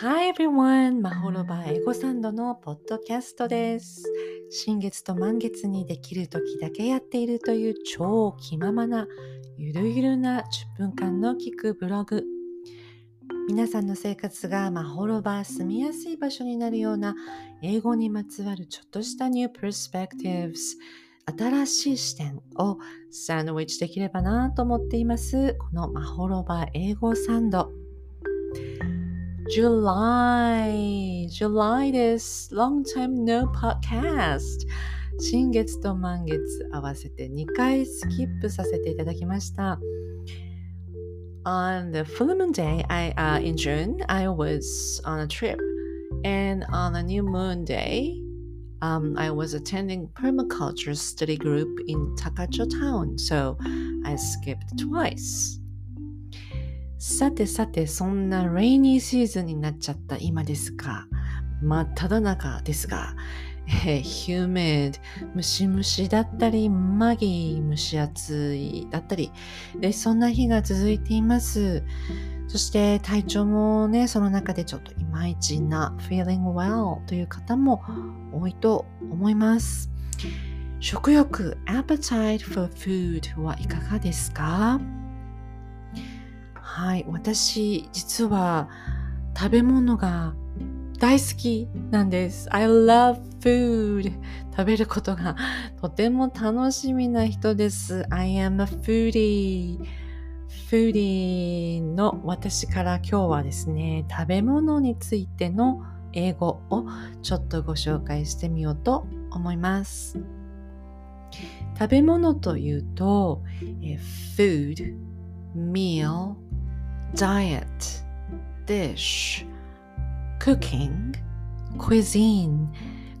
Hi everyone! マホロバエゴサンドのポッドキャストです。新月と満月にできる時だけやっているという超気ままなゆるゆるな10分間の聞くブログ。皆さんの生活がマホロバ住みやすい場所になるような英語にまつわるちょっとしたニュープ e r s p e c t i v 新しい視点をサンドウィッチできればなと思っています。このマホロバ英語サンド。July, July です。Long time no podcast. 新月と満月合わせて2回スキップさせていただきました。On the full moon day I, uh, in June, I was on a trip. And on a new moon day, um, I was attending permaculture study group in Takacho town. So I skipped twice. さてさて、そんなレイニーシーズンになっちゃった今ですが、真っ只中ですが、えー、ヒューメド、ムシムシだったり、マギー、蒸し暑いだったり、で、そんな日が続いています。そして体調もね、その中でちょっといまいちな feeling well という方も多いと思います。食欲 appetite for food はいかがですか？はい、私実は食べ物が大好きなんです。I love food. 食べることがとても楽しみな人です。I am a foodie. フーディーの私から今日はですね、食べ物についての英語をちょっとご紹介してみようと思います。食べ物というと、food, meal, diet, dish, cooking, cuisine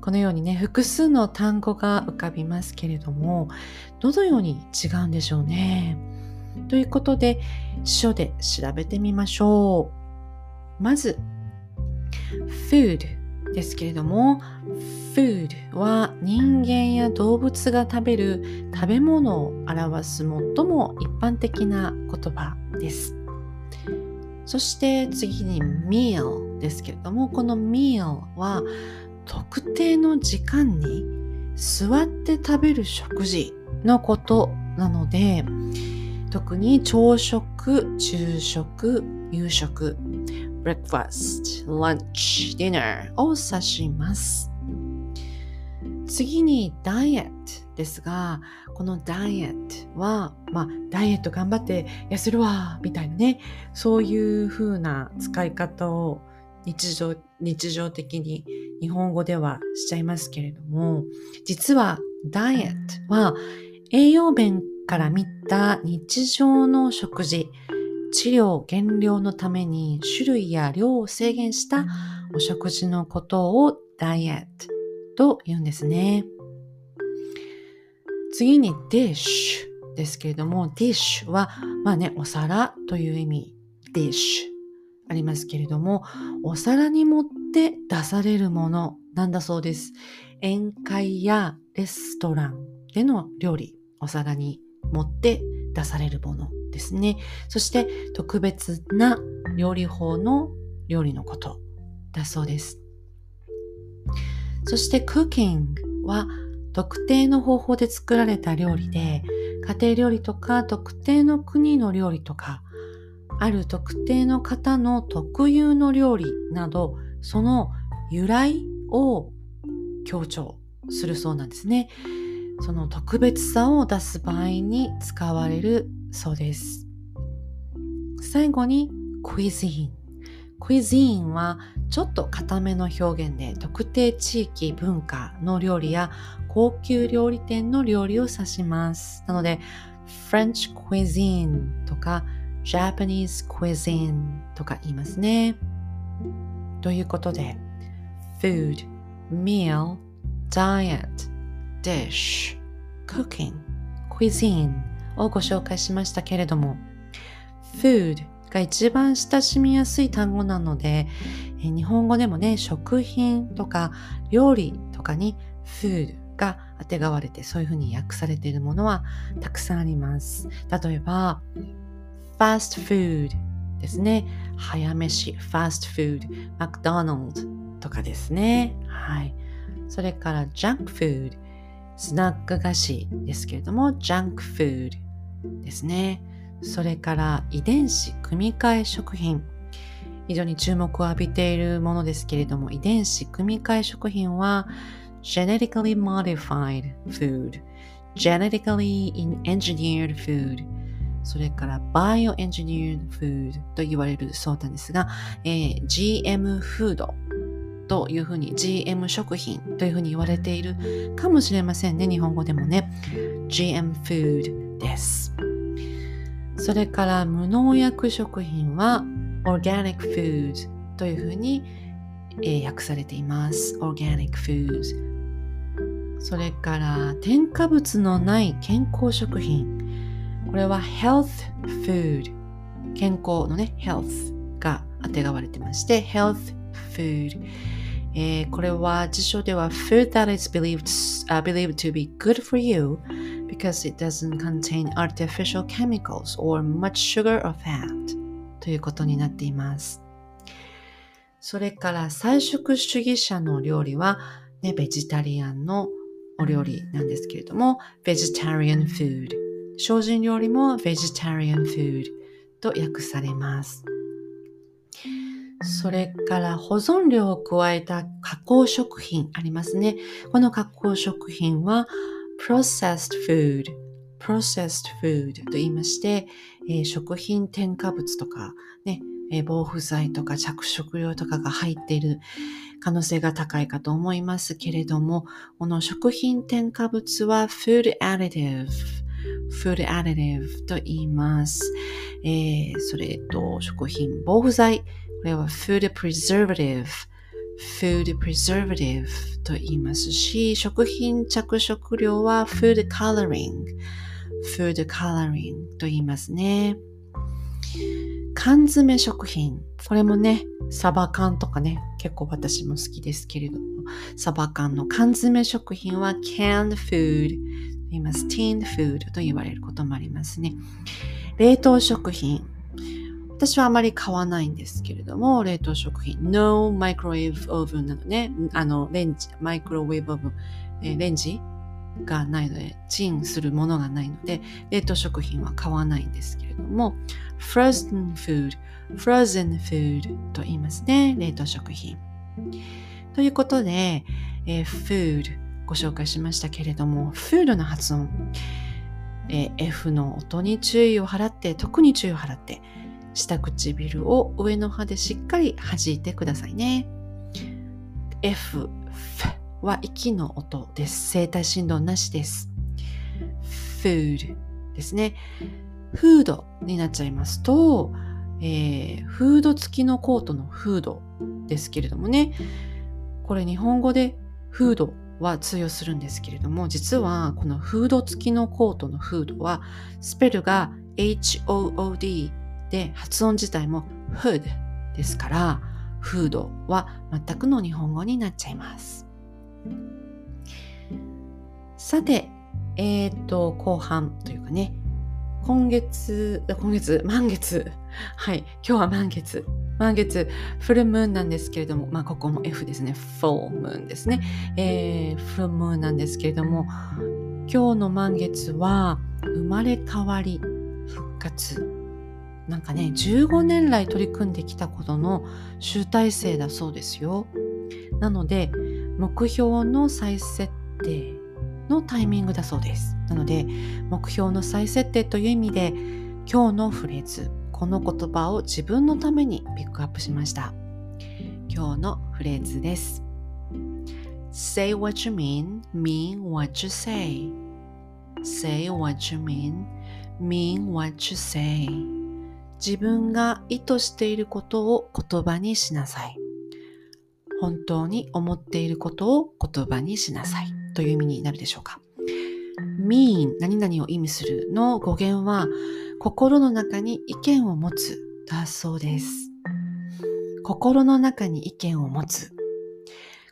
このようにね、複数の単語が浮かびますけれども、どのように違うんでしょうね？ということで、書で調べてみましょう。まず、food ですけれども、food は人間や動物が食べる食べ物を表す最も一般的な言葉です。そして次に meal ですけれども、この meal は特定の時間に座って食べる食事のことなので、特に朝食、昼食、夕食、breakfast, lunch, dinner を指します。次にダイエットですが、このダイエットは、まあ、ダイエット頑張って痩せるわ、みたいなね、そういう風な使い方を日常、日常的に日本語ではしちゃいますけれども、実はダイエットは栄養面から見た日常の食事、治療減量のために種類や量を制限したお食事のことをダイエットと言うんですね。次に dish ですけれども、dish は、まあね、お皿という意味、dish ありますけれども、お皿に盛って出されるものなんだそうです。宴会やレストランでの料理、お皿に盛って出されるものですね。そして特別な料理法の料理のことだそうです。そして cooking は特定の方法で作られた料理で、家庭料理とか特定の国の料理とか、ある特定の方の特有の料理など、その由来を強調するそうなんですね。その特別さを出す場合に使われるそうです。最後に cuisine。はちょっと固めの表現で特定地域文化の料理や高級料理店の料理を指します。なので French cuisine とか Japanese cuisine とか言いますね。ということで food, meal, diet, dish, cooking, cuisine をご紹介しましたけれども food が一番親しみやすい単語なので、え日本語でもね、食品とか料理とかに food が当てがわれてそういうふうに訳されているものはたくさんあります。例えば、fast food ですね。早飯、ファストフード、マクドナルドとかですね。はい。それから、ジャンクフード、スナック菓子ですけれども、ジャンクフードですね。それから、遺伝子組み換え食品。非常に注目を浴びているものですけれども、遺伝子組み換え食品は、genetically modified food, genetically engineered food, それから bioengineered food と言われるそうなんですが、えー、GM フードというふうに GM 食品というふうに言われているかもしれませんね。日本語でもね。GM フードです。それから無農薬食品は Organic Food というふうに、えー、訳されています。Organic Food それから添加物のない健康食品これは Health Food 健康のね Health が当てがわれてまして Health Food えー、これは辞書では food that is believed,、uh, believed to be good for you because it doesn't contain artificial chemicals or much sugar or fat ということになっています。それから菜食主義者の料理は、ね、ベジタリアンのお料理なんですけれども、vegetarian food。精進料理も vegetarian food と訳されます。それから保存料を加えた加工食品ありますね。この加工食品は processed food processed food と言いまして、えー、食品添加物とか、ね、えー、防腐剤とか着色料とかが入っている可能性が高いかと思いますけれども、この食品添加物は food additive food additive と言います。えー、それと食品防腐剤、これは food preservative food preservative と言いますし、食品着色料は food coloring food coloring と言いますね。缶詰食品。これもね、サバ缶とかね、結構私も好きですけれども、サバ缶の缶詰食品は canned food と言います。tinned food と言われることもありますね。冷凍食品。私はあまり買わないんですけれども、冷凍食品。No microwave oven なのね。あの、レンジ、マイクロウェーブオーブン、えー、レンジがないので、チンするものがないので、冷凍食品は買わないんですけれども、frozen food, frozen food と言いますね。冷凍食品。ということで、えー、food ご紹介しましたけれども、food の発音、えー、F の音に注意を払って、特に注意を払って、下唇を上の歯でしっかり弾いてくださいね。F、F は息の音です。声帯振動なしです。food ですね。フードになっちゃいますと、えー、フード付きのコートのフードですけれどもね、これ日本語でフードは通用するんですけれども、実はこのフード付きのコートのフードは、スペルが HOOD で発音自体も hood ですから、フードは全くの日本語になっちゃいます。さて、えっ、ー、と、後半というかね、今月、今月、満月。はい。今日は満月。満月、フルムーンなんですけれども、まあ、ここも F ですね。フォームーンですね。えー、フルムーンなんですけれども、今日の満月は、生まれ変わり、復活。なんかね、15年来取り組んできたことの集大成だそうですよ。なので、目標の再設定のタイミングだそうです。なので、目標の再設定という意味で、今日のフレーズ、この言葉を自分のためにピックアップしました。今日のフレーズです。Say what you mean, mean what you say. Say what you mean, mean what you say. 自分が意図していることを言葉にしなさい。本当に思っていることを言葉にしなさいという意味になるでしょうか。mean 何々を意味するの語源は心の中に意見を持つだそうです。心の中に意見を持つ。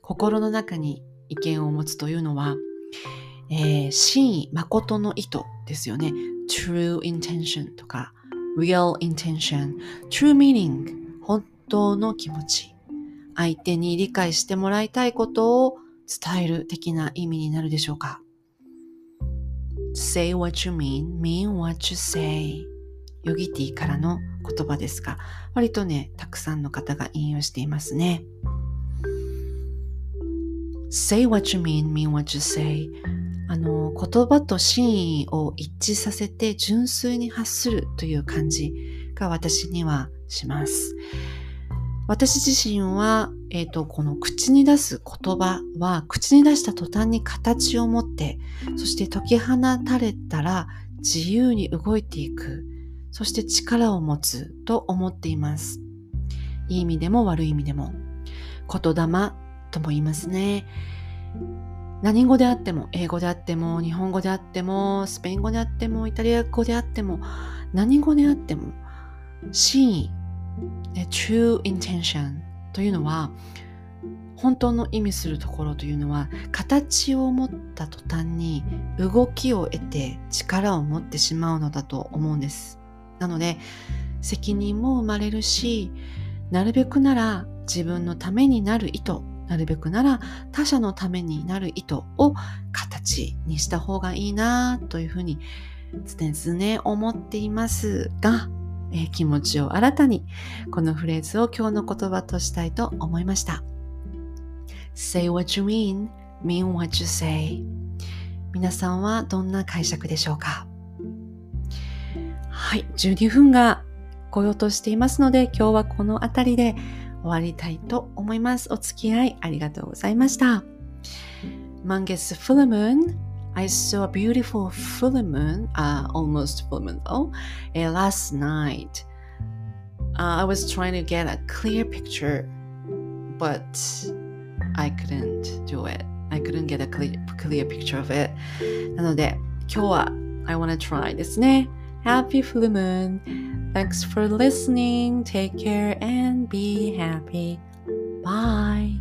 心の中に意見を持つというのは、えー、真意、誠の意図ですよね。true intention とか real intention, true meaning 本当の気持ち相手に理解してもらいたいことを伝える的な意味になるでしょうか Say what you mean, mean what you say ヨギティからの言葉ですが割とねたくさんの方が引用していますね Say what you mean, mean what you say あの言葉と真意を一致させて純粋に発するという感じが私にはします。私自身は、えっ、ー、と、この口に出す言葉は、口に出した途端に形を持って、そして解き放たれたら自由に動いていく、そして力を持つと思っています。いい意味でも悪い意味でも。言霊とも言いますね。何語であっても、英語であっても、日本語であっても、スペイン語であっても、イタリア語であっても、何語であっても、真意、true intention というのは、本当の意味するところというのは、形を持った途端に動きを得て力を持ってしまうのだと思うんです。なので、責任も生まれるし、なるべくなら自分のためになる意図なるべくなら他者のためになる意図を形にした方がいいなというふうに常々思っていますが、えー、気持ちを新たにこのフレーズを今日の言葉としたいと思いました。Say what you mean, mean what you say 皆さんはどんな解釈でしょうか？はい、12分が来ようとしていますので今日はこの辺りで終わりたいと思います。お付き合いありがとうございました。Mangus full moon I saw a beautiful full moon, uh, almost full moon though, uh, last night. Uh, I was trying to get a clear picture, but I couldn't do it. I couldn't get a clear, clear picture of it. なので、今日は I wanna try ですね。Happy full moon! Thanks for listening. Take care and be happy. Bye.